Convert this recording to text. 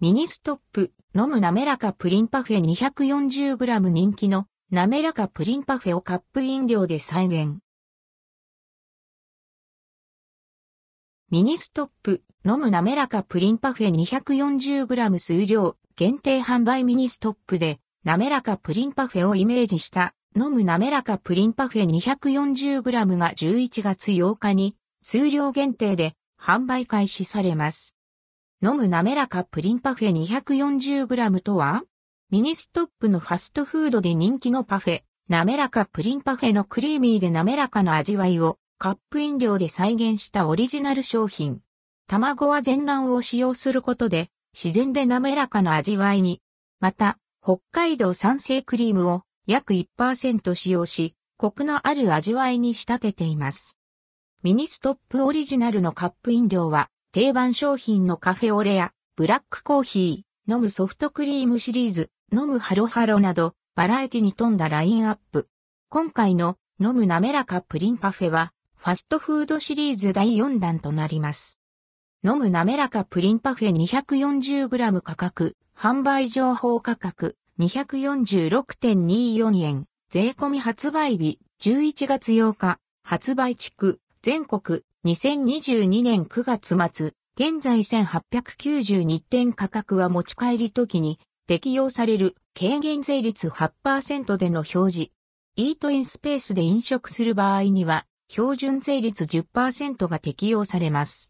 ミニストップ、飲む滑らかプリンパフェ 240g 人気の滑らかプリンパフェをカップ飲料で再現。ミニストップ、飲む滑らかプリンパフェ 240g 数量、限定販売ミニストップで、滑らかプリンパフェをイメージした、飲む滑らかプリンパフェ 240g が11月8日に、数量限定で販売開始されます。飲む滑らかプリンパフェ 240g とはミニストップのファストフードで人気のパフェ、滑らかプリンパフェのクリーミーで滑らかな味わいをカップ飲料で再現したオリジナル商品。卵は全卵を使用することで自然で滑らかな味わいに。また、北海道産生クリームを約1%使用し、コクのある味わいに仕立てています。ミニストップオリジナルのカップ飲料は定番商品のカフェオレやブラックコーヒー、飲むソフトクリームシリーズ、飲むハロハロなどバラエティに富んだラインアップ。今回の飲む滑らかプリンパフェはファストフードシリーズ第4弾となります。飲む滑らかプリンパフェ 240g 価格、販売情報価格246.24円、税込み発売日11月8日、発売地区、全国2022年9月末、現在1892点価格は持ち帰り時に適用される軽減税率8%での表示。イートインスペースで飲食する場合には標準税率10%が適用されます。